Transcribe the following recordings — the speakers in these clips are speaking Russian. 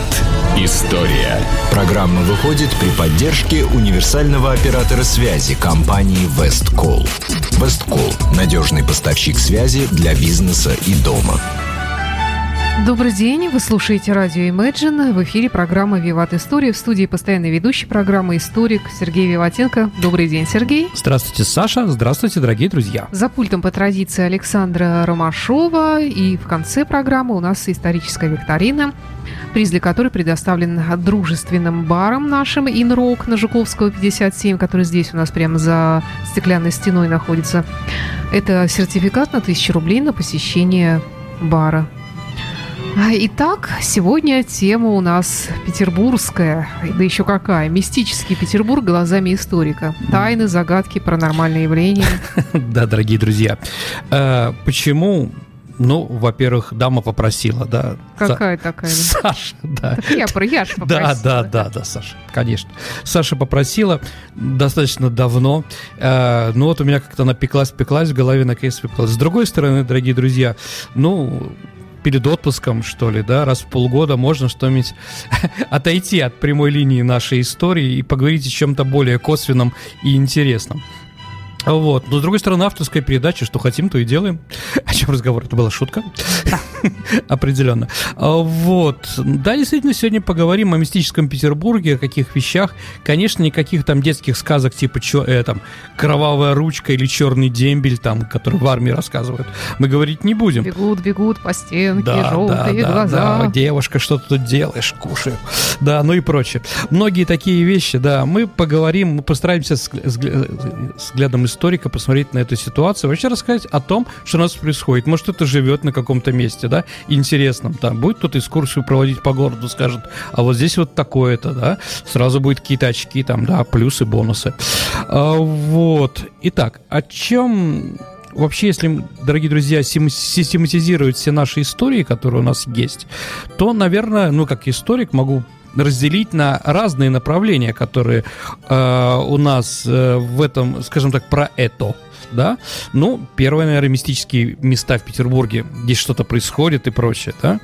Виват. История. Программа выходит при поддержке универсального оператора связи компании Весткол. Весткол – надежный поставщик связи для бизнеса и дома. Добрый день, вы слушаете радио Imagine. В эфире программа «Виват История». В студии постоянный ведущий программы историк Сергей Виватенко. Добрый день, Сергей. Здравствуйте, Саша. Здравствуйте, дорогие друзья. За пультом по традиции Александра Ромашова. И в конце программы у нас историческая викторина, приз для которой предоставлен дружественным баром нашим «Инрок» на Жуковского, 57, который здесь у нас прямо за стеклянной стеной находится. Это сертификат на 1000 рублей на посещение бара. А, итак, сегодня тема у нас петербургская, да еще какая, мистический Петербург глазами историка. Тайны, загадки, паранормальные явления. Да, дорогие друзья. Э, почему ну, во-первых, дама попросила, да. Какая Са- такая? Саша, да. Так я, про я же попросила. Да, да, да, да, Саша, конечно. Саша попросила достаточно давно. Э, ну, вот у меня как-то напеклась, пеклась в голове, наконец пеклась. С другой стороны, дорогие друзья, ну, перед отпуском, что ли, да, раз в полгода можно что-нибудь отойти от прямой линии нашей истории и поговорить о чем-то более косвенном и интересном. Вот. Но, с другой стороны, авторская передача, что хотим, то и делаем. О чем разговор? Это была шутка? Определенно. А, вот. Да, действительно, сегодня поговорим о мистическом Петербурге, о каких вещах. Конечно, никаких там детских сказок типа чё, э, там, «Кровавая ручка» или «Черный дембель», там, который в армии рассказывают, мы говорить не будем. Бегут, бегут по стенке, да, желтые да, глаза. Да, девушка, что ты тут делаешь? Кушаю. Да, ну и прочее. Многие такие вещи, да, мы поговорим, мы постараемся взглядом историка посмотреть на эту ситуацию, вообще рассказать о том, что у нас происходит. Может, это живет на каком-то месте, да, интересном. Там будет кто-то экскурсию проводить по городу, скажет, а вот здесь вот такое-то, да, сразу будет какие-то очки, там, да, плюсы, бонусы. А, вот. Итак, о чем вообще, если, дорогие друзья, систематизировать все наши истории, которые у нас есть, то, наверное, ну, как историк могу разделить на разные направления, которые э, у нас э, в этом, скажем так, про это. Да? Ну, первое, наверное, мистические места в Петербурге, здесь что-то происходит и прочее, да?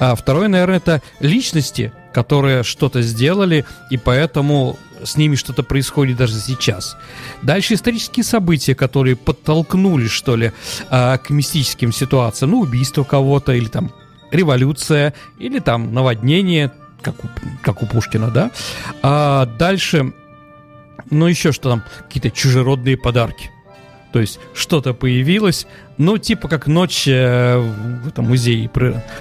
А второе, наверное, это личности, которые что-то сделали, и поэтому с ними что-то происходит даже сейчас. Дальше исторические события, которые подтолкнули, что ли, э, к мистическим ситуациям. Ну, убийство кого-то, или там революция, или там наводнение, как у, как у Пушкина, да. А дальше, ну еще что там, какие-то чужеродные подарки. То есть что-то появилось, ну, типа как ночь э, в этом музее,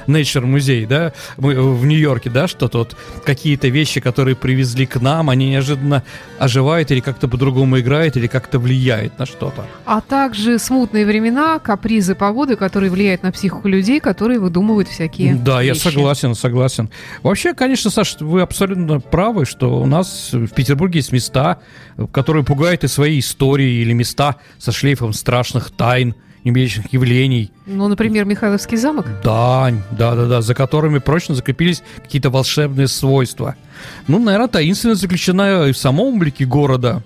Nature музей, да, в Нью-Йорке, да, что-то вот, какие-то вещи, которые привезли к нам, они неожиданно оживают или как-то по-другому играют, или как-то влияют на что-то. А также смутные времена, капризы погоды, которые влияют на психику людей, которые выдумывают всякие Да, вещи. я согласен, согласен. Вообще, конечно, Саша, вы абсолютно правы, что у нас в Петербурге есть места, которые пугают и своей историей, или места со шлейфом страшных тайн, необычных явлений. Ну, например, Михайловский замок? Да, да, да, да, за которыми прочно закрепились какие-то волшебные свойства. Ну, наверное, таинственность заключена и в самом облике города.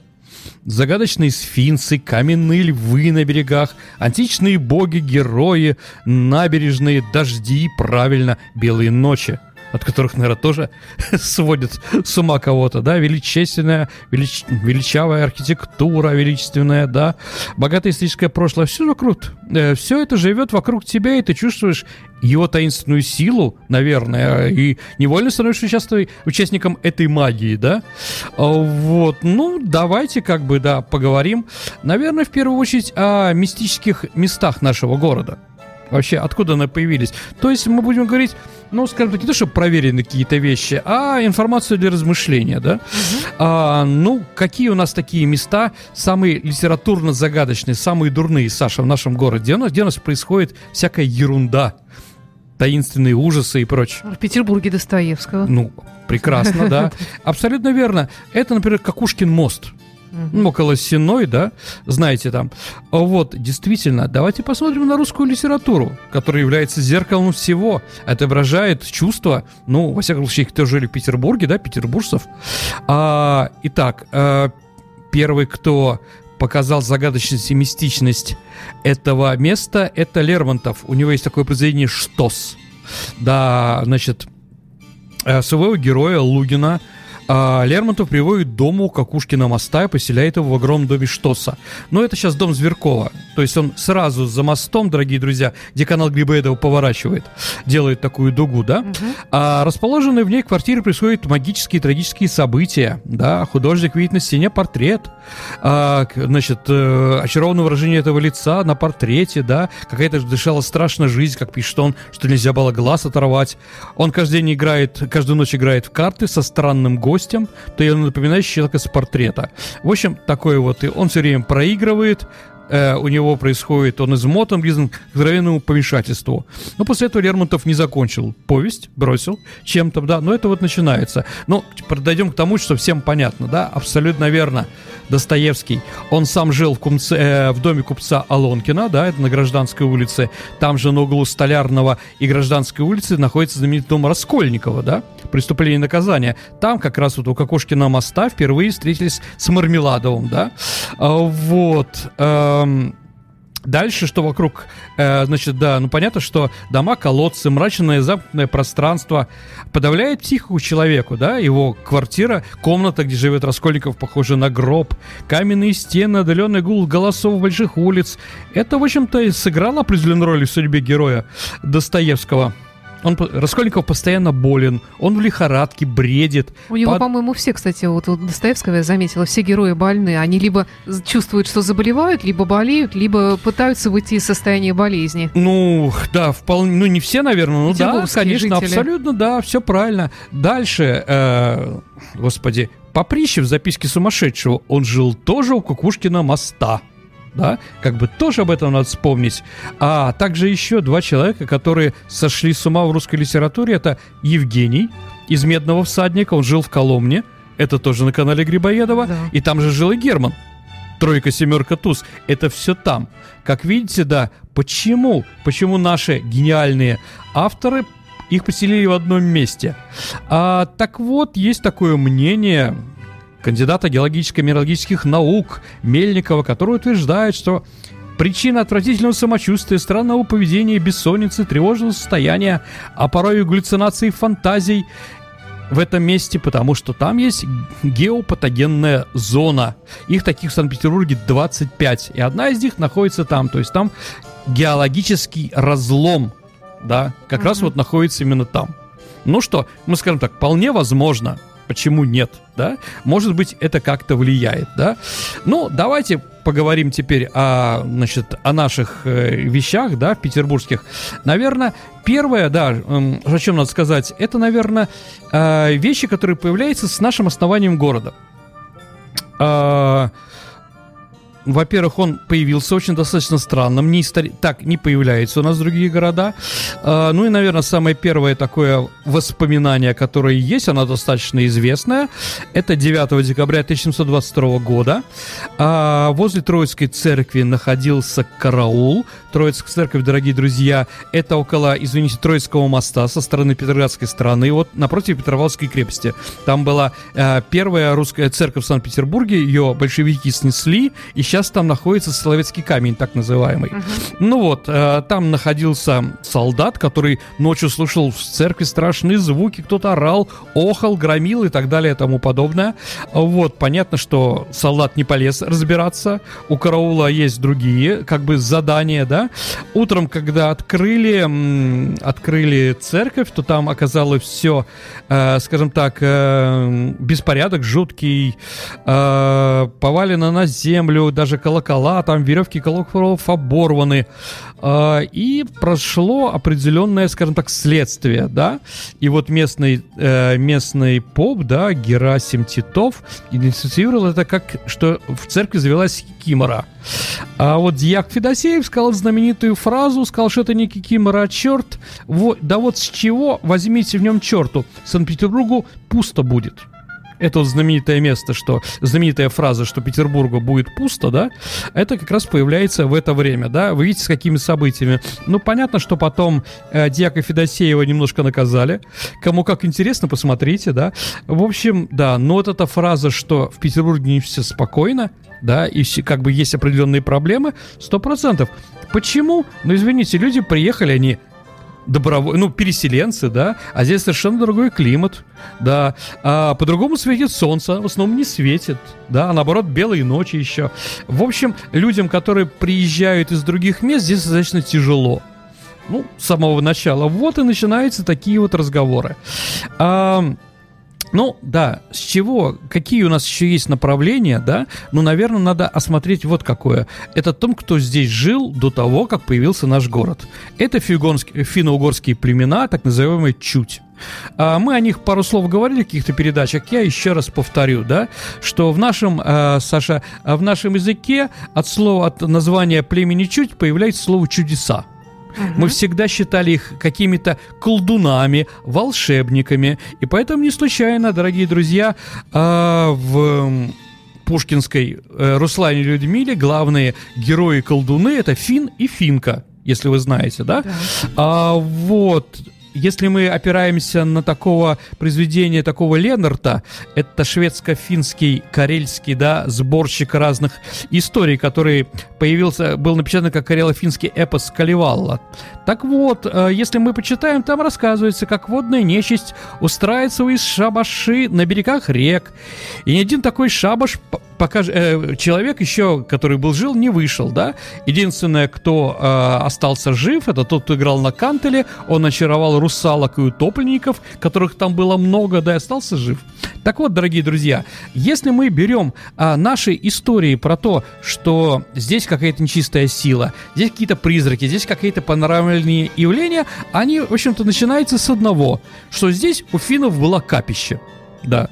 Загадочные сфинксы, каменные львы на берегах, античные боги, герои, набережные, дожди, правильно, белые ночи – от которых, наверное, тоже сводит с ума кого-то, да, величественная, велич, величавая архитектура, величественная, да, богатое историческое прошлое, все вокруг, э, все это живет вокруг тебя, и ты чувствуешь его таинственную силу, наверное, и невольно становишься участвуй, участником этой магии, да, а, вот, ну, давайте как бы, да, поговорим, наверное, в первую очередь о мистических местах нашего города, вообще, откуда они появились, то есть мы будем говорить ну, скажем так, не то, чтобы проверены какие-то вещи, а информацию для размышления, да. Угу. А, ну, какие у нас такие места самые литературно загадочные, самые дурные, Саша, в нашем городе? Где у нас, где у нас происходит всякая ерунда? таинственные ужасы и прочее. В Петербурге Достоевского. Ну, прекрасно, да. Абсолютно верно. Это, например, Какушкин мост ну, около Сеной, да, знаете там. Вот, действительно, давайте посмотрим на русскую литературу, которая является зеркалом всего, отображает чувства, ну, во всяком случае, кто жили в Петербурге, да, петербуржцев. А, итак, а, первый, кто показал загадочность и мистичность этого места, это Лермонтов. У него есть такое произведение «Штос». Да, значит, э, своего героя Лугина а Лермонтов приводит дому Кукушкина моста и поселяет его в огромном доме Штоса. Но это сейчас дом Зверкова. То есть он сразу за мостом, дорогие друзья, где канал Грибоедова поворачивает, делает такую дугу, да? Угу. А расположенной в ней квартире происходят магические и трагические события, да? Художник видит на стене портрет, а, значит, э, очарованное выражение этого лица на портрете, да? Какая-то дышала страшная жизнь, как пишет он, что нельзя было глаз оторвать. Он каждый день играет, каждую ночь играет в карты со странным гостем, то я напоминаю человека с портрета. В общем, такой вот, и он все время проигрывает, э, у него происходит, он измотан, близок к здоровенному помешательству. Но после этого Лермонтов не закончил повесть, бросил чем-то, да, но это вот начинается. Но подойдем к тому, что всем понятно, да, абсолютно верно. Достоевский, он сам жил в, кумце, э, в доме купца Алонкина, да, это на Гражданской улице. Там же на углу Столярного и Гражданской улицы находится знаменитый дом Раскольникова, да, преступление и наказание. Там как раз вот у Кокошкина моста впервые встретились с Мармеладовым, да. А, вот. Эм, Дальше, что вокруг, э, значит, да, ну понятно, что дома, колодцы, мрачное замкнутое пространство подавляет психику человеку, да, его квартира, комната, где живет Раскольников, похожа на гроб, каменные стены, отдаленный гул голосов больших улиц. Это, в общем-то, и сыграло определенную роль в судьбе героя Достоевского. Он, Раскольников постоянно болен, он в лихорадке, бредит. У него, под... по-моему, все, кстати, вот у Достоевского я заметила, все герои больны. Они либо чувствуют, что заболевают, либо болеют, либо пытаются выйти из состояния болезни. Ну, да, вполне, ну не все, наверное, ну да, конечно, жители. абсолютно, да, все правильно. Дальше, э, господи, Поприщев в записке сумасшедшего, он жил тоже у Кукушкина моста да, как бы тоже об этом надо вспомнить. А также еще два человека, которые сошли с ума в русской литературе, это Евгений из «Медного всадника», он жил в Коломне, это тоже на канале Грибоедова, да. и там же жил и Герман. Тройка, семерка, туз. Это все там. Как видите, да, почему? Почему наши гениальные авторы их поселили в одном месте? А, так вот, есть такое мнение, кандидата геологическо-минералогических наук Мельникова, который утверждает, что Причина отвратительного самочувствия, странного поведения, бессонницы, тревожного состояния, а порой и галлюцинаций фантазий в этом месте, потому что там есть геопатогенная зона. Их таких в Санкт-Петербурге 25, и одна из них находится там, то есть там геологический разлом, да, как mm-hmm. раз вот находится именно там. Ну что, мы скажем так, вполне возможно, Почему нет, да? Может быть, это как-то влияет, да? Ну, давайте поговорим теперь о, значит, о наших э, вещах, да, петербургских. Наверное, первое, да, э, о чем надо сказать, это, наверное, э, вещи, которые появляются с нашим основанием города. Во-первых, он появился очень достаточно странным, не истори... так не появляется у нас другие города. А, ну и, наверное, самое первое такое воспоминание, которое есть, оно достаточно известное, это 9 декабря 1722 года. А, возле Троицкой церкви находился караул. Троицкая церковь, дорогие друзья, это около, извините, Троицкого моста со стороны Петроградской стороны, вот напротив Петровалской крепости. Там была а, первая русская церковь в Санкт-Петербурге, ее большевики снесли, и сейчас там находится Соловецкий камень, так называемый. Uh-huh. Ну вот, э, там находился солдат, который ночью слушал в церкви страшные звуки, кто-то орал, охал, громил и так далее и тому подобное. Вот, понятно, что солдат не полез разбираться, у караула есть другие, как бы, задания, да. Утром, когда открыли, открыли церковь, то там оказалось все, э, скажем так, э, беспорядок жуткий, э, повалено на землю, даже колокола, там веревки колоколов оборваны. Э, и прошло определенное, скажем так, следствие, да. И вот местный, э, местный поп, да, Герасим Титов, идентифицировал это как, что в церкви завелась кикимора. А вот Дьяк Федосеев сказал знаменитую фразу, сказал, что это не кикимора, а черт. Вот, да вот с чего возьмите в нем черту? Санкт-Петербургу пусто будет это вот знаменитое место, что знаменитая фраза, что Петербургу будет пусто, да, это как раз появляется в это время, да. Вы видите, с какими событиями. Ну, понятно, что потом э, Дьяка Федосеева немножко наказали. Кому как интересно, посмотрите, да. В общем, да, но вот эта фраза, что в Петербурге не все спокойно, да, и как бы есть определенные проблемы, сто процентов. Почему? Ну, извините, люди приехали, они добровольцы, ну, переселенцы, да, а здесь совершенно другой климат, да, а по-другому светит солнце, в основном не светит, да, а наоборот белые ночи еще. В общем, людям, которые приезжают из других мест, здесь достаточно тяжело. Ну, с самого начала. Вот и начинаются такие вот разговоры. А, ну, да, с чего, какие у нас еще есть направления, да? Ну, наверное, надо осмотреть вот какое. Это том, кто здесь жил до того, как появился наш город. Это финно-угорские племена, так называемые чуть. А мы о них пару слов говорили в каких-то передачах. Я еще раз повторю, да, что в нашем, э, Саша, в нашем языке от слова, от названия племени чуть появляется слово чудеса. Угу. Мы всегда считали их какими-то колдунами, волшебниками. И поэтому не случайно, дорогие друзья, а, в Пушкинской э, Руслане Людмиле главные герои-колдуны это Фин и Финка, если вы знаете, да? да. А, вот если мы опираемся на такого произведения, такого Ленарта, это шведско-финский, карельский, да, сборщик разных историй, который появился, был напечатан как карело-финский эпос Каливалла. Так вот, э, если мы почитаем, там рассказывается, как водная нечисть устраивает свои шабаши на берегах рек. И ни один такой шабаш пока э, человек еще, который был жил, не вышел, да. Единственное, кто э, остался жив, это тот, кто играл на кантеле. Он очаровал русалок и утопленников, которых там было много, да, и остался жив. Так вот, дорогие друзья, если мы берем э, наши истории про то, что здесь какая-то нечистая сила, здесь какие-то призраки, здесь какие-то панорамные явления, они, в общем-то, начинаются с одного, что здесь у финнов было капище. Да,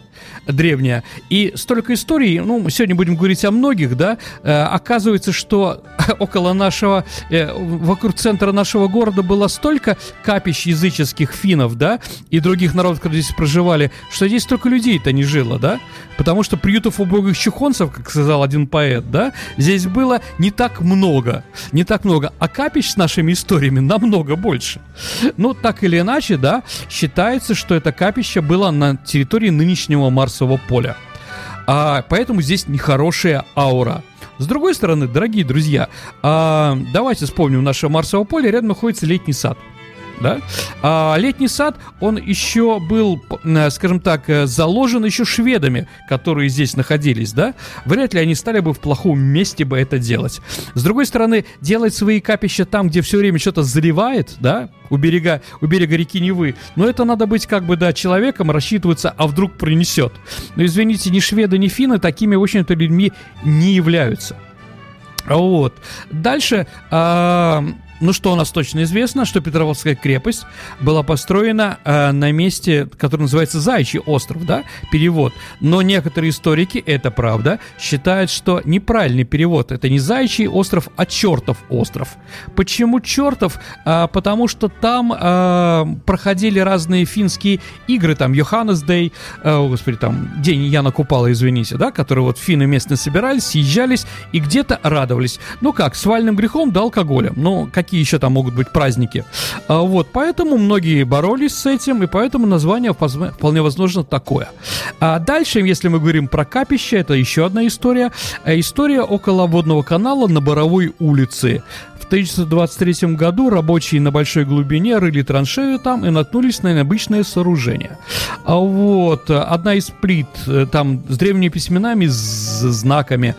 древняя. И столько историй, ну, сегодня будем говорить о многих, да, э, оказывается, что около нашего, э, вокруг центра нашего города было столько капищ языческих финнов, да, и других народов, которые здесь проживали, что здесь столько людей-то не жило, да, потому что приютов убогих чухонцев, как сказал один поэт, да, здесь было не так много, не так много, а капищ с нашими историями намного больше. Ну, так или иначе, да, считается, что это капище было на территории нынешнего Марсового поля. А, поэтому здесь нехорошая аура. С другой стороны, дорогие друзья, а, давайте вспомним наше Марсово поле. Рядом находится летний сад да? А летний сад, он еще был, э, скажем так, э, заложен еще шведами, которые здесь находились, да? Вряд ли они стали бы в плохом месте бы это делать. С другой стороны, делать свои капища там, где все время что-то заливает, да, у берега, у берега реки Невы, но это надо быть как бы, да, человеком, рассчитываться, а вдруг принесет. Но, извините, ни шведы, ни финны такими, в общем-то, людьми не являются. Вот. Дальше... А, ну что у нас точно известно, что Петровская крепость была построена э, на месте, который называется Зайчий остров, да, перевод. Но некоторые историки, это правда, считают, что неправильный перевод. Это не Зайчий остров, а Чертов остров. Почему Чертов? А, потому что там а, проходили разные финские игры, там Йоханнес Дэй, а, господи, там День Яна Купала, извините, да, которые вот финны местно собирались, съезжались и где-то радовались. Ну как, с вальным грехом да алкоголем. Ну, как какие еще там могут быть праздники. А, вот, поэтому многие боролись с этим, и поэтому название вполне возможно такое. А дальше, если мы говорим про капище, это еще одна история. Э, история около водного канала на Боровой улице. В 1923 году рабочие на большой глубине рыли траншею там и наткнулись на необычное сооружение. А вот одна из плит э, там с древними письменами, с знаками,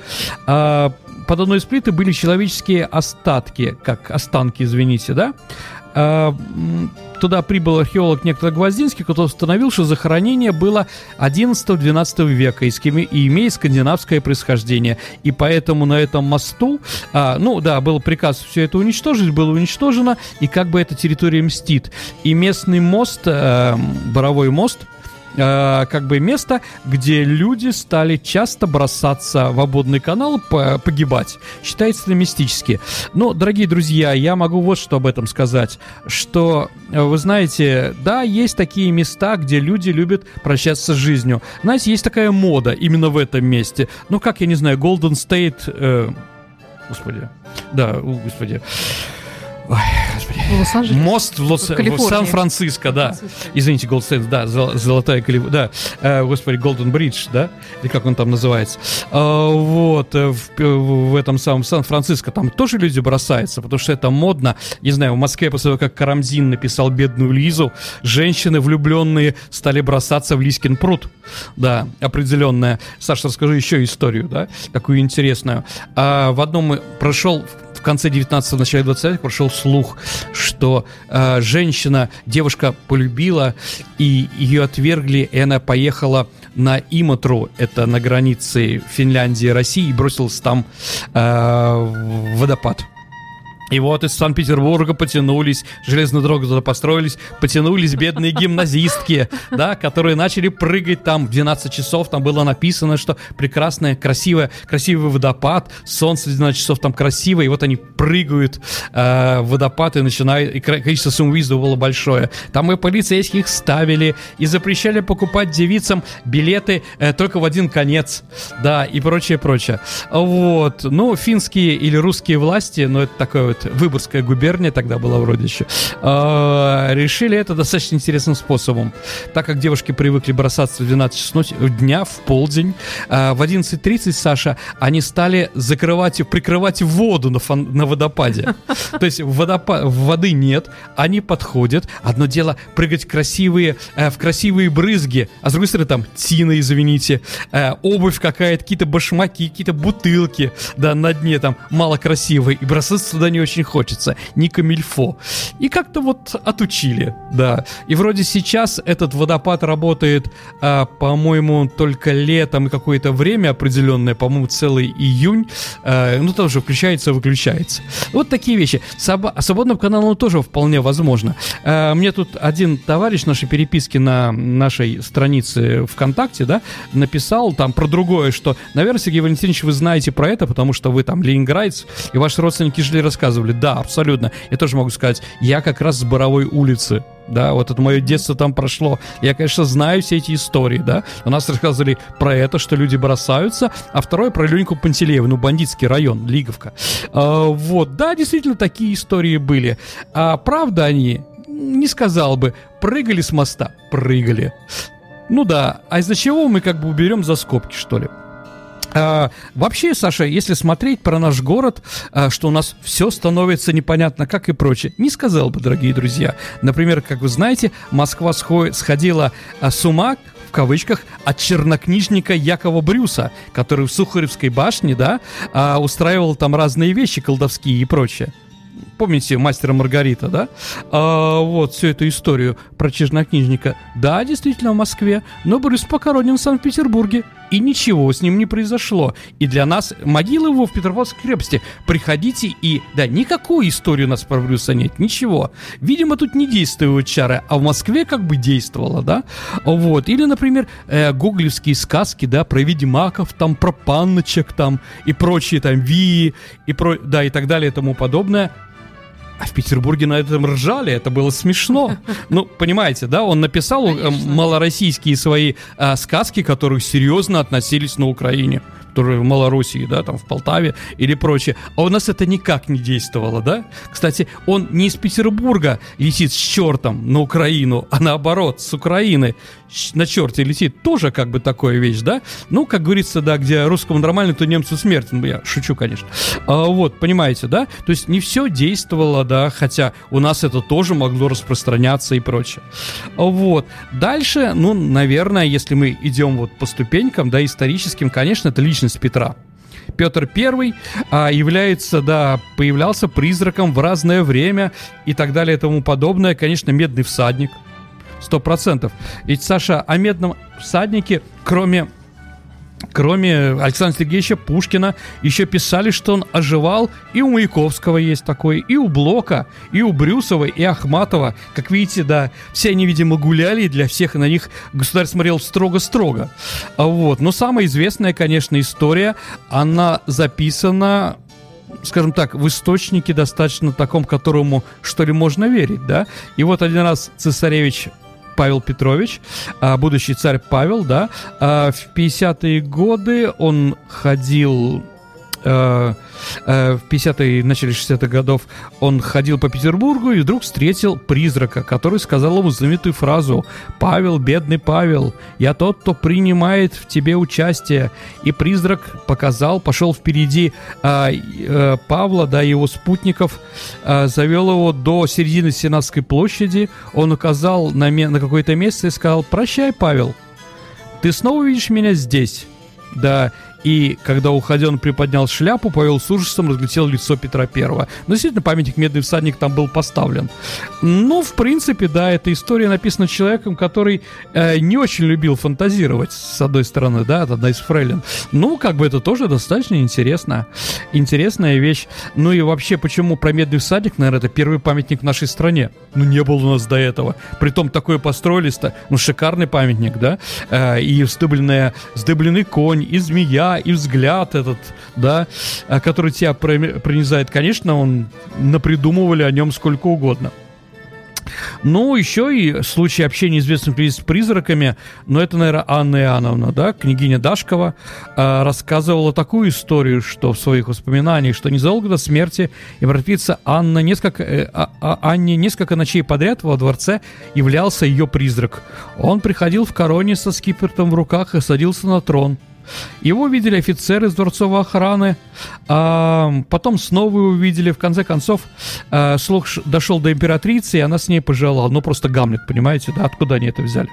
а, под одной из плиты были человеческие остатки, как останки, извините, да? А, туда прибыл археолог некто Гвоздинский, который установил, что захоронение было 11-12 века и имеет скандинавское происхождение. И поэтому на этом мосту, а, ну да, был приказ все это уничтожить, было уничтожено, и как бы эта территория мстит. И местный мост, э, Боровой мост, э, как бы место, где люди стали часто бросаться в водный канал, погибать. Считается это мистически. Но, дорогие друзья, я могу вот что об этом сказать, что, э, вы знаете, да, есть такие места, где люди любят прощаться с жизнью. Знаете, есть такая мода именно в этом месте. Ну, как, я не знаю, Golden State... Э, господи. Да, господи. Ой, господи Мост в, Лос... в Сан-Франциско, да. Извините, Golden State, да, золотая Калифорния, да, э, господи, Golden Bridge, да, или как он там называется. А, вот, э, в, в этом самом Сан-Франциско там тоже люди бросаются, потому что это модно. Не знаю, в Москве после того, как Карамзин написал «Бедную Лизу», женщины влюбленные стали бросаться в Лизин пруд. Да, определенная. Саша, расскажу еще историю, да, такую интересную. А, в одном прошел в конце 19-го, начале 20-х прошел слух, что э, женщина, девушка полюбила, и ее отвергли, и она поехала на Иматру, это на границе Финляндии и России, и бросилась там э, в водопад. И вот из Санкт-Петербурга потянулись, железную дорогу туда построились, потянулись бедные гимназистки, да, которые начали прыгать там в 12 часов, там было написано, что прекрасная, красивая, красивый водопад, солнце в 12 часов там красиво, и вот они прыгают э, в водопад и начинают, и количество самоубийств было большое. Там и полицейских ставили, и запрещали покупать девицам билеты э, только в один конец, да, и прочее, прочее. Вот, ну, финские или русские власти, ну, это такое вот Выборгская губерния тогда была вроде еще, э, решили это достаточно интересным способом. Так как девушки привыкли бросаться в 12 часов дня, в полдень, э, в 11.30, Саша, они стали закрывать, прикрывать воду на, фон, на водопаде. То есть водопад, воды нет, они подходят. Одно дело прыгать красивые, э, в красивые брызги, а с другой стороны там тина, извините, э, обувь какая-то, какие-то башмаки, какие-то бутылки, да, на дне там мало красивые, и бросаться туда не очень очень хочется, не камильфо. И как-то вот отучили, да. И вроде сейчас этот водопад работает, а, по-моему, только летом и какое-то время определенное, по-моему, целый июнь, а, ну, тоже включается, выключается. Вот такие вещи. Соб- свободным каналом тоже вполне возможно. А, мне тут один товарищ нашей переписки на нашей странице ВКонтакте, да, написал там про другое, что, наверное, Сергей Валентинович, вы знаете про это, потому что вы там ленинградец, и ваши родственники жили рассказывали рассказывали. Да, абсолютно. Я тоже могу сказать, я как раз с Боровой улицы. Да, вот это мое детство там прошло. Я, конечно, знаю все эти истории, да. У нас рассказывали про это, что люди бросаются, а второе про Леньку Пантелеева, ну, бандитский район, Лиговка. А, вот, да, действительно, такие истории были. А правда они, не сказал бы, прыгали с моста, прыгали. Ну да, а из-за чего мы как бы уберем за скобки, что ли? А, вообще, Саша, если смотреть про наш город, а, что у нас все становится непонятно, как и прочее, не сказал бы, дорогие друзья. Например, как вы знаете, Москва сходила а, с ума, в кавычках, от чернокнижника Якова Брюса, который в Сухаревской башне, да, а, устраивал там разные вещи колдовские и прочее помните мастера Маргарита, да? А, вот всю эту историю про чернокнижника. Да, действительно, в Москве, но Брюс похоронен в Санкт-Петербурге. И ничего с ним не произошло. И для нас могила его в Петропавловской крепости. Приходите и... Да, никакой истории у нас про Брюса нет, ничего. Видимо, тут не действуют чары, а в Москве как бы действовало, да? Вот. Или, например, э, гоголевские сказки, да, про ведьмаков, там, про панночек, там, и прочие, там, вии, и про... Да, и так далее, и тому подобное. А в Петербурге на этом ржали, это было смешно. Ну, понимаете, да, он написал э, Конечно. малороссийские свои а, сказки, которые серьезно относились на Украине которые в Малороссии, да, там в Полтаве или прочее. А у нас это никак не действовало, да? Кстати, он не из Петербурга летит с чертом на Украину, а наоборот, с Украины на черте летит. Тоже как бы такая вещь, да? Ну, как говорится, да, где русскому нормально, то немцу смерть. Ну, я шучу, конечно. А, вот, понимаете, да? То есть не все действовало, да, хотя у нас это тоже могло распространяться и прочее. Вот. Дальше, ну, наверное, если мы идем вот по ступенькам, да, историческим, конечно, это лично личность Петра. Петр I а, является, да, появлялся призраком в разное время и так далее и тому подобное. Конечно, медный всадник. Сто процентов. Ведь, Саша, о медном всаднике, кроме Кроме Александра Сергеевича Пушкина, еще писали, что он оживал. И у Маяковского есть такой, и у Блока, и у Брюсова, и Ахматова. Как видите, да, все они, видимо, гуляли, и для всех на них государь смотрел строго-строго. А вот. Но самая известная, конечно, история, она записана скажем так, в источнике достаточно таком, которому, что ли, можно верить, да? И вот один раз цесаревич Павел Петрович, а, будущий царь Павел, да, а, в 50-е годы он ходил э, э, в 50-е, начале 60-х годов он ходил по Петербургу и вдруг встретил призрака, который сказал ему знаменитую фразу «Павел, бедный Павел, я тот, кто принимает в тебе участие». И призрак показал, пошел впереди э, э, Павла, да, его спутников, э, завел его до середины Сенатской площади, он указал на, на какое-то место и сказал «Прощай, Павел, ты снова видишь меня здесь». Да, и когда уходя он приподнял шляпу, Павел с ужасом разглядел лицо Петра Первого. Но действительно, памятник «Медный всадник» там был поставлен. Ну, в принципе, да, эта история написана человеком, который э, не очень любил фантазировать, с одной стороны, да, это одна из фрейлин. Ну, как бы это тоже достаточно интересно. Интересная вещь. Ну и вообще, почему про «Медный всадник», наверное, это первый памятник в нашей стране? Ну, не было у нас до этого. Притом такое построили-то, ну, шикарный памятник, да, э, и сдыбленная, сдыбленный конь, и змея, и взгляд этот, да, а, который тебя пронизает, конечно, он напридумывали о нем сколько угодно. Ну, еще и случай общения известных людей с призраками, но это, наверное, Анна Иоанновна, да, княгиня Дашкова, э, рассказывала такую историю, что в своих воспоминаниях, что незадолго до смерти императрица Анна несколько, э, а, а, Анне несколько ночей подряд во дворце являлся ее призрак. Он приходил в короне со скипертом в руках и садился на трон – его видели офицеры из дворцовой охраны, а потом снова его увидели. В конце концов, а, слух дошел до императрицы, и она с ней пожелала. Ну, просто Гамлет, понимаете, да, откуда они это взяли.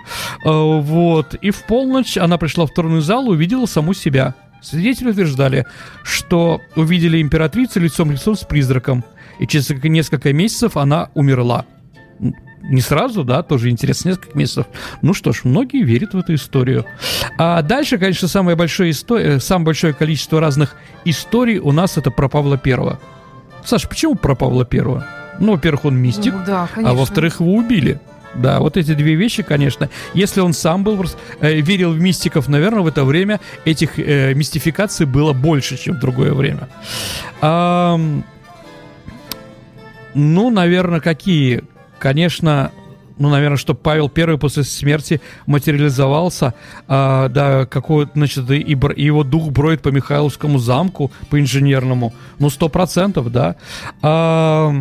А, вот, и в полночь она пришла в тронный зал и увидела саму себя. Свидетели утверждали, что увидели императрицу лицом лицом с призраком, и через несколько месяцев она умерла не сразу, да, тоже интересно, несколько месяцев. Ну что ж, многие верят в эту историю. А дальше, конечно, самое большое, история, самое большое количество разных историй у нас это про Павла Первого. Саша, почему про Павла Первого? Ну, во-первых, он мистик, ну, да, а во-вторых, его убили. Да, вот эти две вещи, конечно. Если он сам был э, верил в мистиков, наверное, в это время этих э, мистификаций было больше, чем в другое время. А, ну, наверное, какие конечно, ну, наверное, что Павел Первый после смерти материализовался, а, да, какой, значит, и, и его дух броет по Михайловскому замку, по инженерному, ну, сто процентов, да. А,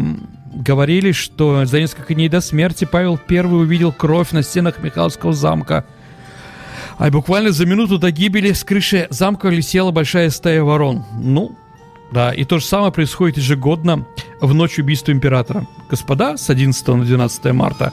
говорили, что за несколько дней до смерти Павел Первый увидел кровь на стенах Михайловского замка. А буквально за минуту до гибели с крыши замка летела большая стая ворон. Ну, да, и то же самое происходит ежегодно в ночь убийства императора. Господа, с 11 на 12 марта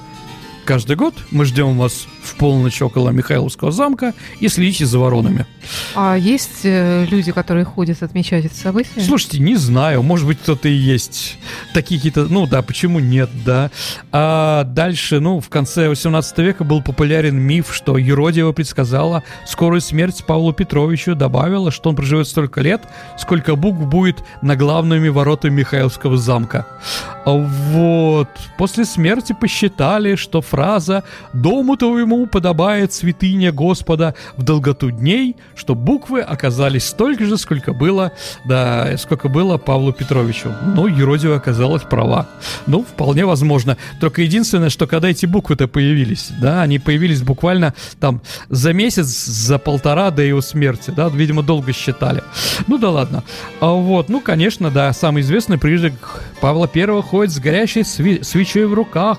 Каждый год мы ждем вас в полночь около Михайловского замка и следите за воронами. А есть э, люди, которые ходят отмечать это событие? Слушайте, не знаю, может быть кто-то и есть. Такие какие-то, ну да, почему нет, да. А дальше, ну, в конце 18 века был популярен миф, что Еродиева предсказала скорую смерть Павлу Петровичу, добавила, что он проживет столько лет, сколько букв будет на главными воротами Михайловского замка. Вот. После смерти посчитали, что фраза «Дому твоему подобает святыня Господа в долготу дней», что буквы оказались столько же, сколько было, да, сколько было Павлу Петровичу. Но Еродиева оказалась права. Ну, вполне возможно. Только единственное, что когда эти буквы-то появились, да, они появились буквально там за месяц, за полтора до его смерти, да, видимо, долго считали. Ну да ладно. А вот, ну, конечно, да, самый известный призрак Павла Первого ходит с горящей свечой в руках,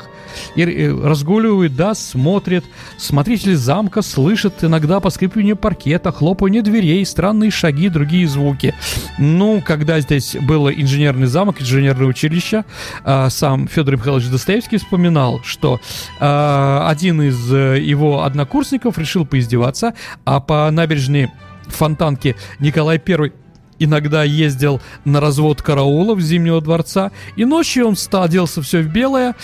и разгуливает, да, смотрит. Смотритель замка слышит иногда поскрипывание паркета, хлопанье дверей, странные шаги, другие звуки. Ну, когда здесь был инженерный замок, инженерное училище, а, сам Федор Михайлович Достоевский вспоминал, что а, один из э, его однокурсников решил поиздеваться, а по набережной Фонтанки Николай I иногда ездил на развод караулов Зимнего дворца, и ночью он встал, оделся все в белое,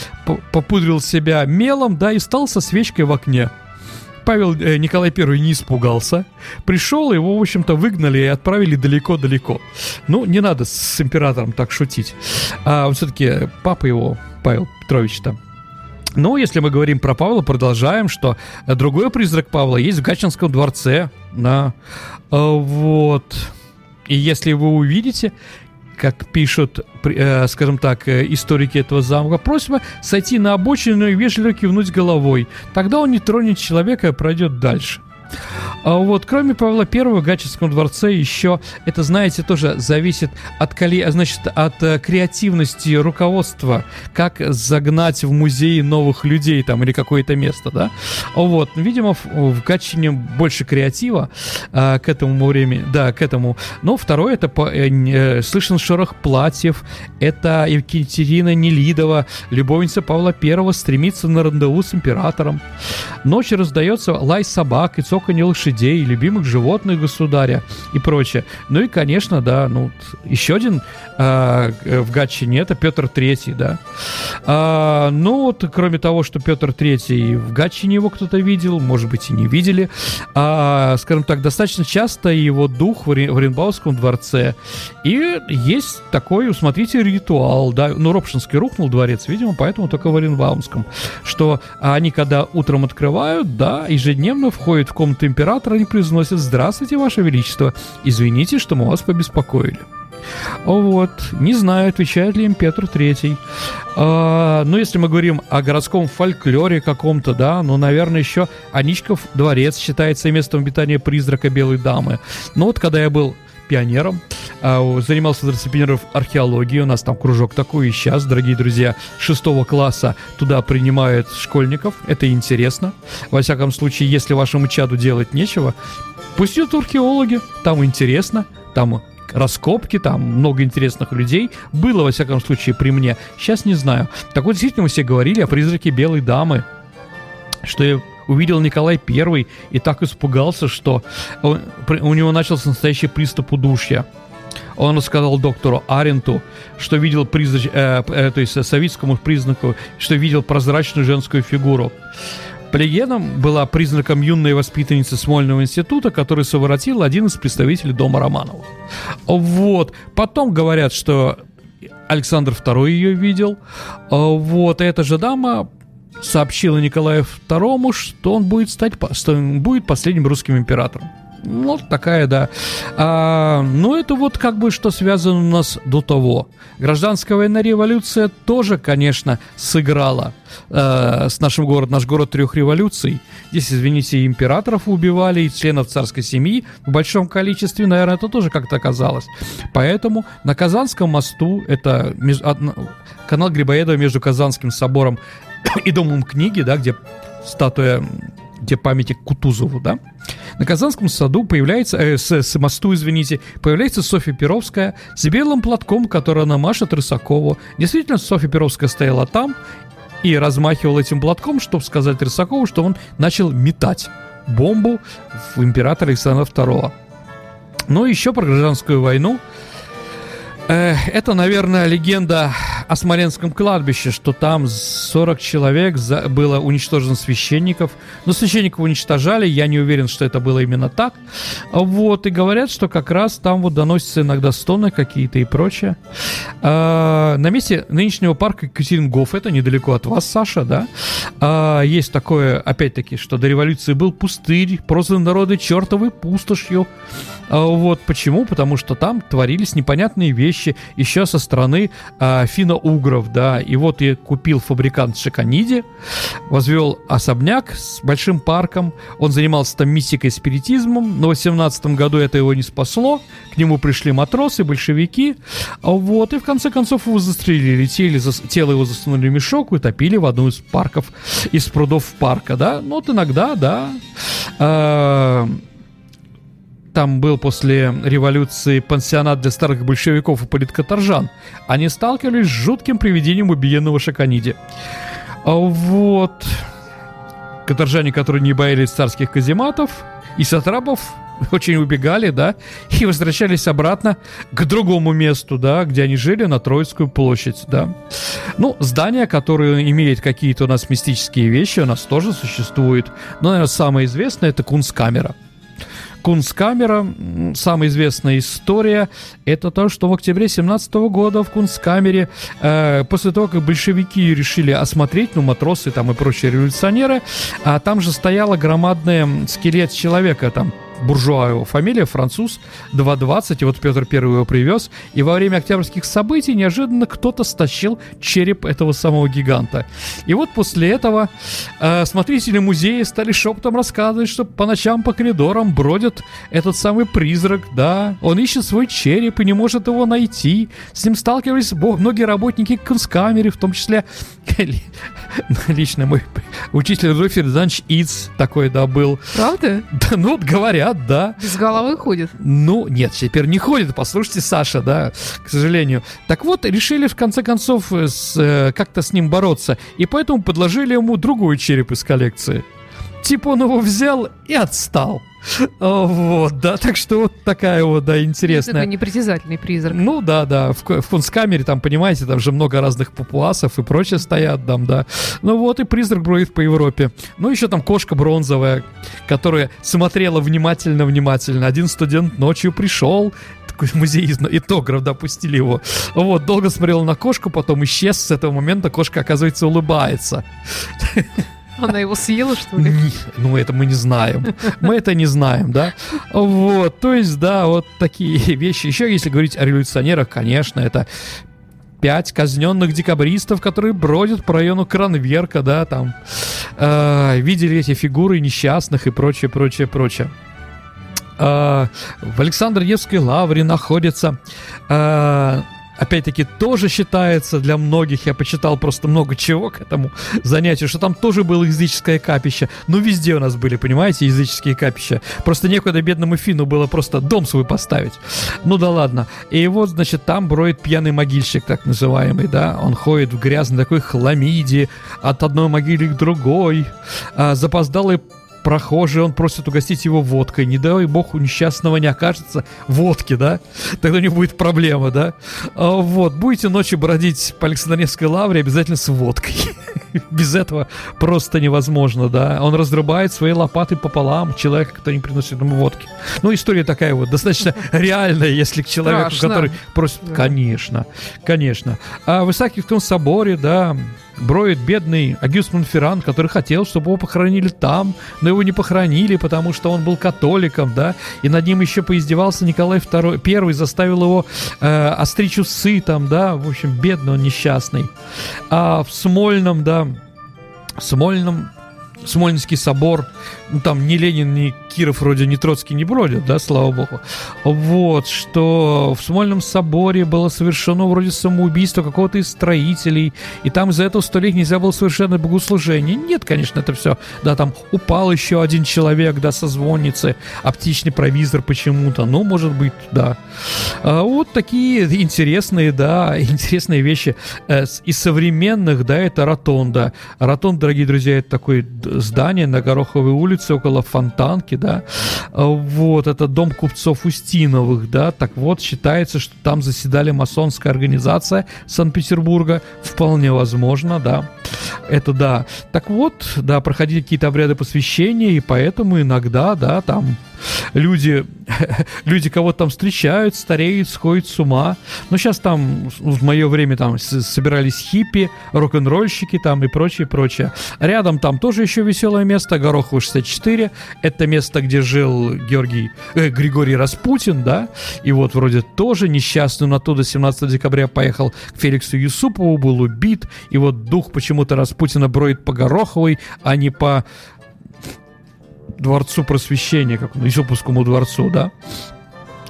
попудрил себя мелом, да, и стал со свечкой в окне. Павел э, Николай I не испугался. Пришел, его, в общем-то, выгнали и отправили далеко-далеко. Ну, не надо с императором так шутить. А он все-таки папа его, Павел Петрович там. Ну, если мы говорим про Павла, продолжаем, что другой призрак Павла есть в Гатчинском дворце. Да. А, вот. И если вы увидите, как пишут, э, скажем так, э, историки этого замка, просьба сойти на обочину и вежливо кивнуть головой. Тогда он не тронет человека и пройдет дальше. А вот, кроме Павла Первого в Гатчинском дворце еще, это, знаете, тоже зависит от, значит, от э, креативности руководства, как загнать в музей новых людей там или какое-то место, да. Вот, видимо, в, в Гатчине больше креатива э, к этому времени, да, к этому. Но второе, это по, э, э, слышен шорох платьев, это Екатерина Нелидова, любовница Павла Первого, стремится на рандеву с императором. Ночью раздается лай собак и цоканье лошадей, любимых животных государя и прочее. Ну и, конечно, да, ну, еще один э, в Гатчине это Петр Третий, да. А, ну вот, кроме того, что Петр Третий в Гатчине его кто-то видел, может быть, и не видели, а, скажем так, достаточно часто его дух в Оренбауском дворце. И есть такой, смотрите, ритуал, да, ну, Ропшинский рухнул дворец, видимо, поэтому только в Оренбаумском, что они, когда утром открывают, да, ежедневно входят в комнату императора, они произносят «Здравствуйте, Ваше Величество, извините, что мы вас побеспокоили». Вот, не знаю, отвечает ли им Петр Третий. А, ну, если мы говорим о городском фольклоре каком-то, да, ну, наверное, еще Аничков дворец считается местом обитания призрака Белой Дамы. Но вот когда я был пионером, а, занимался дисциплиниров археологии, у нас там кружок такой и сейчас, дорогие друзья, шестого класса туда принимают школьников, это интересно. Во всяком случае, если вашему чаду делать нечего, пусть идут археологи, там интересно, там раскопки, там много интересных людей. Было, во всяком случае, при мне. Сейчас не знаю. Так вот, действительно, мы все говорили о призраке Белой Дамы. Что увидел Николай Первый и так испугался, что он, у него начался настоящий приступ удушья. Он рассказал доктору Аренту, что видел призрач, э, э, то есть советскому признаку, что видел прозрачную женскую фигуру. По легендам, была признаком юной воспитанницы Смольного института, который совратил один из представителей дома Романовых. Вот. Потом говорят, что Александр II ее видел. Вот. И эта же дама сообщила Николаю II, что он будет стать, что он будет последним русским императором. Ну, такая, да. А, ну, это вот как бы что связано у нас до того. Гражданская война, революция тоже, конечно, сыграла э, с нашим городом. Наш город трех революций. Здесь, извините, императоров убивали, и членов царской семьи в большом количестве, наверное, это тоже как-то оказалось. Поэтому на Казанском мосту, это канал Грибоедова между Казанским собором и Домом книги, да, где статуя где памяти Кутузову, да, на Казанском саду появляется, э, с, с мосту, извините, появляется Софья Перовская с белым платком, который она машет Рысакову. Действительно, Софья Перовская стояла там и размахивала этим платком, чтобы сказать Рысакову, что он начал метать бомбу в императора Александра II. Ну, еще про гражданскую войну. Это, наверное, легенда о Смоленском кладбище, что там 40 человек было уничтожено священников. Но священников уничтожали, я не уверен, что это было именно так. Вот, и говорят, что как раз там вот доносятся иногда стоны какие-то и прочее. А, на месте нынешнего парка Екатерингоф, это недалеко от вас, Саша, да, а, есть такое, опять-таки, что до революции был пустырь, прозван народы чертовой пустошью. А, вот почему? Потому что там творились непонятные вещи еще со стороны а, финно-угров, да. И вот я купил фабрикант Шиканиди, возвел особняк с большим парком. Он занимался там мистикой, спиритизмом, но в 18 году это его не спасло. К нему пришли матросы, большевики. Вот, и в конце концов его застрелили. Тело, его засунули в мешок и утопили в одну из парков, из прудов парка, да. Ну, вот иногда, да. А, там был после революции пансионат для старых большевиков и политкоторжан, они сталкивались с жутким привидением убиенного Шаканиди. А вот каторжане, которые не боялись царских казематов и сатрапов, очень убегали, да, и возвращались обратно к другому месту, да, где они жили, на Троицкую площадь, да. Ну, здание, которое имеет какие-то у нас мистические вещи, у нас тоже существует. Но, наверное, самое известное — это Кунсткамера. Кунсткамера, самая известная история, это то, что в октябре 17 года в Кунсткамере, э, после того, как большевики решили осмотреть, ну, матросы там и прочие революционеры, а там же стояла громадная скелет человека, там буржуа его фамилия, француз, 2.20, и вот Петр Первый его привез, и во время октябрьских событий неожиданно кто-то стащил череп этого самого гиганта. И вот после этого э, смотрители музея стали шепотом рассказывать, что по ночам по коридорам бродит этот самый призрак, да, он ищет свой череп и не может его найти. С ним сталкивались многие работники конскамеры, в том числе лично мой учитель Рудольф Ферданович Иц такой, да, был. Правда? Да, ну, вот говорят, да. Без головы ходит? Ну, нет, теперь не ходит, послушайте, Саша, да, к сожалению. Так вот, решили, в конце концов, с, э, как-то с ним бороться, и поэтому подложили ему другой череп из коллекции. Типа он его взял и отстал. Вот, да, так что вот такая вот, да, интересная. Такой непритязательный призрак. Ну, да, да, в, в кунсткамере там, понимаете, там же много разных папуасов и прочее стоят там, да. Ну вот и призрак бродит по Европе. Ну, еще там кошка бронзовая, которая смотрела внимательно-внимательно. Один студент ночью пришел, такой музей этнограф, допустили его. Вот, долго смотрел на кошку, потом исчез. С этого момента кошка, оказывается, улыбается. Она его съела, что ли? Ну, это мы не знаем. Мы это не знаем, да? Вот, то есть, да, вот такие вещи. Еще, если говорить о революционерах, конечно, это пять казненных декабристов, которые бродят по району Кранверка, да, там, э, видели эти фигуры несчастных и прочее, прочее, прочее. Э, в Александр-Невской лавре находится э, опять-таки, тоже считается для многих, я почитал просто много чего к этому занятию, что там тоже было языческое капище. Ну, везде у нас были, понимаете, языческие капища. Просто некуда бедному Фину было просто дом свой поставить. Ну да ладно. И вот, значит, там броет пьяный могильщик, так называемый, да. Он ходит в грязной такой хламиде от одной могилы к другой. А, запоздалый прохожий, он просит угостить его водкой. Не дай бог у несчастного не окажется водки, да? Тогда у него будет проблема, да? А, вот, будете ночью бродить по Александровской лавре обязательно с водкой. Без этого просто невозможно, да? Он разрубает свои лопаты пополам человека, кто не приносит ему водки. Ну, история такая вот, достаточно реальная, если к человеку, Страшно. который просит... Да. Конечно, конечно. А в Исаакиевском соборе, да, броет бедный Агюст Монферран, который хотел, чтобы его похоронили там, но его не похоронили, потому что он был католиком, да, и над ним еще поиздевался Николай II, первый заставил его э, остричь усы там, да, в общем, бедный он несчастный. А в Смольном, да, Смольном Смольнинский собор, там ни Ленин, ни Киров вроде ни Троцкий не бродят, да, слава богу. Вот, что в Смольном соборе было совершено вроде самоубийство какого-то из строителей, и там из-за этого сто лет нельзя было совершенно богослужение. Нет, конечно, это все, да, там упал еще один человек, да, со звонницы, оптичный провизор почему-то, ну, может быть, да. А вот такие интересные, да, интересные вещи. Э, из современных, да, это ротонда. Ротонда, дорогие друзья, это такое здание на Гороховой улице около Фонтанки, да, а, вот, это дом купцов Устиновых, да, так вот, считается, что там заседали масонская организация Санкт-Петербурга, вполне возможно, да, это да. Так вот, да, проходили какие-то обряды посвящения, и поэтому иногда, да, там люди, люди кого-то там встречают, стареют, сходят с ума. Но сейчас там в мое время там собирались хиппи, рок-н-ролльщики там и прочее, прочее. Рядом там тоже еще веселое место, Горохово 64. Это место, где жил Георгий, э, Григорий Распутин, да, и вот вроде тоже несчастный, он оттуда 17 декабря поехал к Феликсу Юсупову, был убит, и вот дух почему-то Распутина броет по Гороховой, а не по дворцу просвещения, как он, Юсуповскому дворцу, да.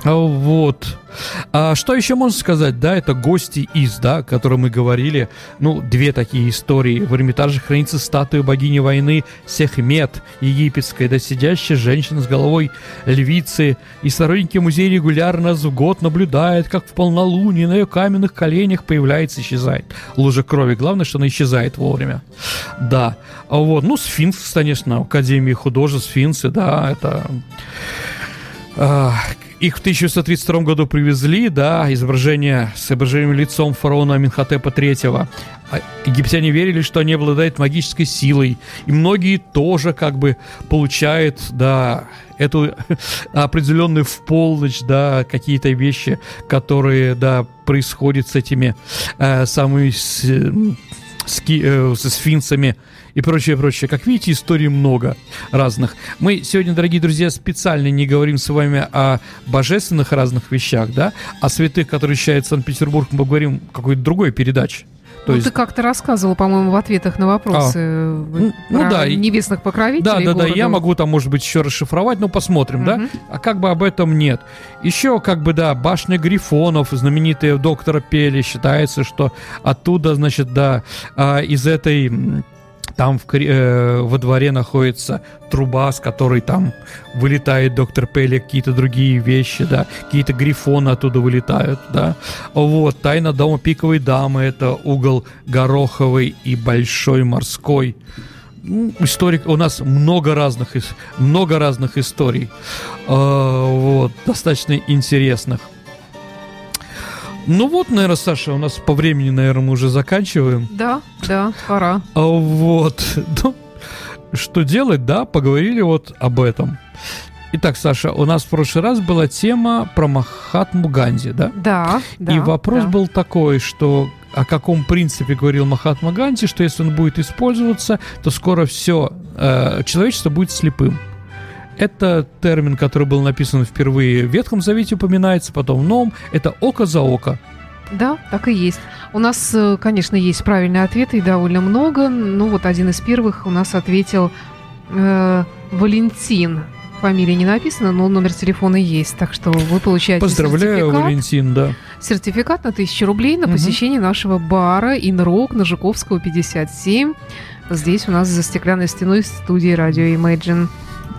А вот. А что еще можно сказать? Да, это гости из, да, о котором мы говорили. Ну, две такие истории. В Эрмитаже хранится статуя богини войны Сехмет, египетская, да, сидящая женщина с головой львицы. И сторонники музея регулярно раз в год наблюдают, как в полнолуние на ее каменных коленях появляется и исчезает лужа крови. Главное, что она исчезает вовремя. Да. А вот. Ну, сфинкс, конечно, Академии художеств, сфинксы, да, это... Их в 1932 году привезли, да, изображение с изображением лицом фараона Аминхотепа III. А египтяне верили, что они обладают магической силой, и многие тоже как бы получают, да, эту определенную в полночь, да, какие-то вещи, которые, да, происходят с этими э, самыми с, ски, э, со сфинксами и прочее, прочее. Как видите, историй много разных. Мы сегодня, дорогие друзья, специально не говорим с вами о божественных разных вещах, да, о святых, которые считают Санкт-Петербург, мы говорим в какой-то другой передаче. То ну, есть... ты как-то рассказывал, по-моему, в ответах на вопросы а. ну, ну да, небесных покровителей. Да, да, да. Я могу там, может быть, еще расшифровать, но посмотрим, угу. да. А как бы об этом нет. Еще, как бы, да, башня Грифонов, знаменитые доктора Пели, считается, что оттуда, значит, да, а, из этой там в, э, во дворе находится труба, с которой там вылетает доктор Пелли, какие-то другие вещи, да, какие-то грифоны оттуда вылетают, да. Вот, тайна дома пиковой дамы, это угол Гороховый и Большой Морской. Историк, у нас много разных, много разных историй, э, вот, достаточно интересных. Ну вот, наверное, Саша, у нас по времени, наверное, мы уже заканчиваем. Да, да, пора. А вот, ну, что делать, да, поговорили вот об этом. Итак, Саша, у нас в прошлый раз была тема про Махатму Ганди, да? Да, да. И вопрос да. был такой, что о каком принципе говорил Махатма Ганди, что если он будет использоваться, то скоро все э, человечество будет слепым. Это термин, который был написан впервые в Ветхом Завете, упоминается, потом в Новом. Это око за око. Да, так и есть. У нас, э, конечно, есть правильные ответы и довольно много. Ну вот один из первых у нас ответил э, Валентин. Фамилия не написана, но номер телефона есть. Так что вы получаете Поздравляю, сертификат, Валентин, да. Сертификат на 1000 рублей на угу. посещение нашего бара Инрок на Жуковского 57. Здесь у нас за стеклянной стеной студии радио Imagine.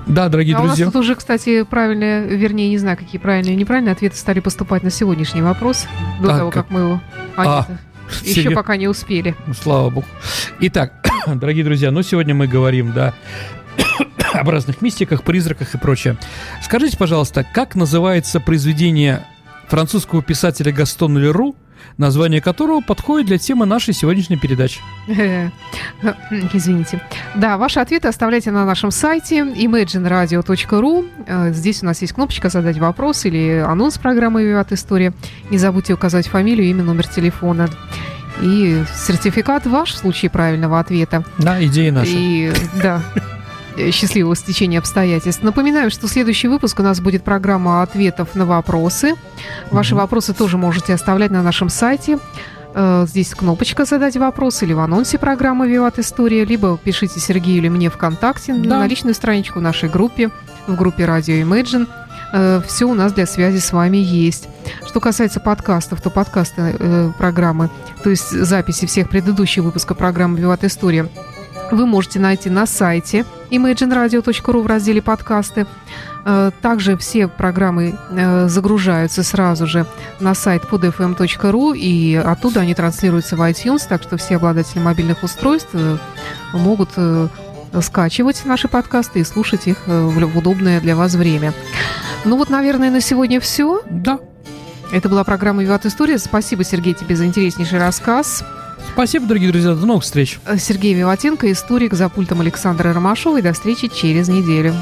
Да, дорогие а друзья. у нас тут уже, кстати, правильные, вернее, не знаю, какие правильные и неправильные ответы стали поступать на сегодняшний вопрос, до а, того, как, как мы его... А, а, еще себе... пока не успели. Ну, слава богу. Итак, дорогие друзья, ну сегодня мы говорим, да, об разных мистиках, призраках и прочее. Скажите, пожалуйста, как называется произведение французского писателя Гастона Леру – название которого подходит для темы нашей сегодняшней передачи. Извините. Да, ваши ответы оставляйте на нашем сайте imagineradio.ru. Э, здесь у нас есть кнопочка «Задать вопрос» или анонс программы «Виват История». Не забудьте указать фамилию, имя, номер телефона. И сертификат ваш в случае правильного ответа. Да, идея наша. И, да, счастливого стечения обстоятельств. Напоминаю, что следующий выпуск у нас будет программа ответов на вопросы. Ваши mm-hmm. вопросы тоже можете оставлять на нашем сайте. Э, здесь кнопочка «Задать вопрос» или в анонсе программы «Виват История», либо пишите Сергею или мне ВКонтакте да. на личную страничку в нашей группе, в группе «Радио Imagine». Э, Все у нас для связи с вами есть. Что касается подкастов, то подкасты э, программы, то есть записи всех предыдущих выпусков программы «Виват История» вы можете найти на сайте imagineradio.ru в разделе «Подкасты». Э, также все программы э, загружаются сразу же на сайт podfm.ru, и оттуда они транслируются в iTunes, так что все обладатели мобильных устройств э, могут скачивать наши подкасты и слушать их в удобное для вас время. Ну вот, наверное, на сегодня все. Да. Это была программа «Виват История». Спасибо, Сергей, тебе за интереснейший рассказ. Спасибо, дорогие друзья. До новых встреч. Сергей Виватенко, историк за пультом Александра Ромашова. И до встречи через неделю.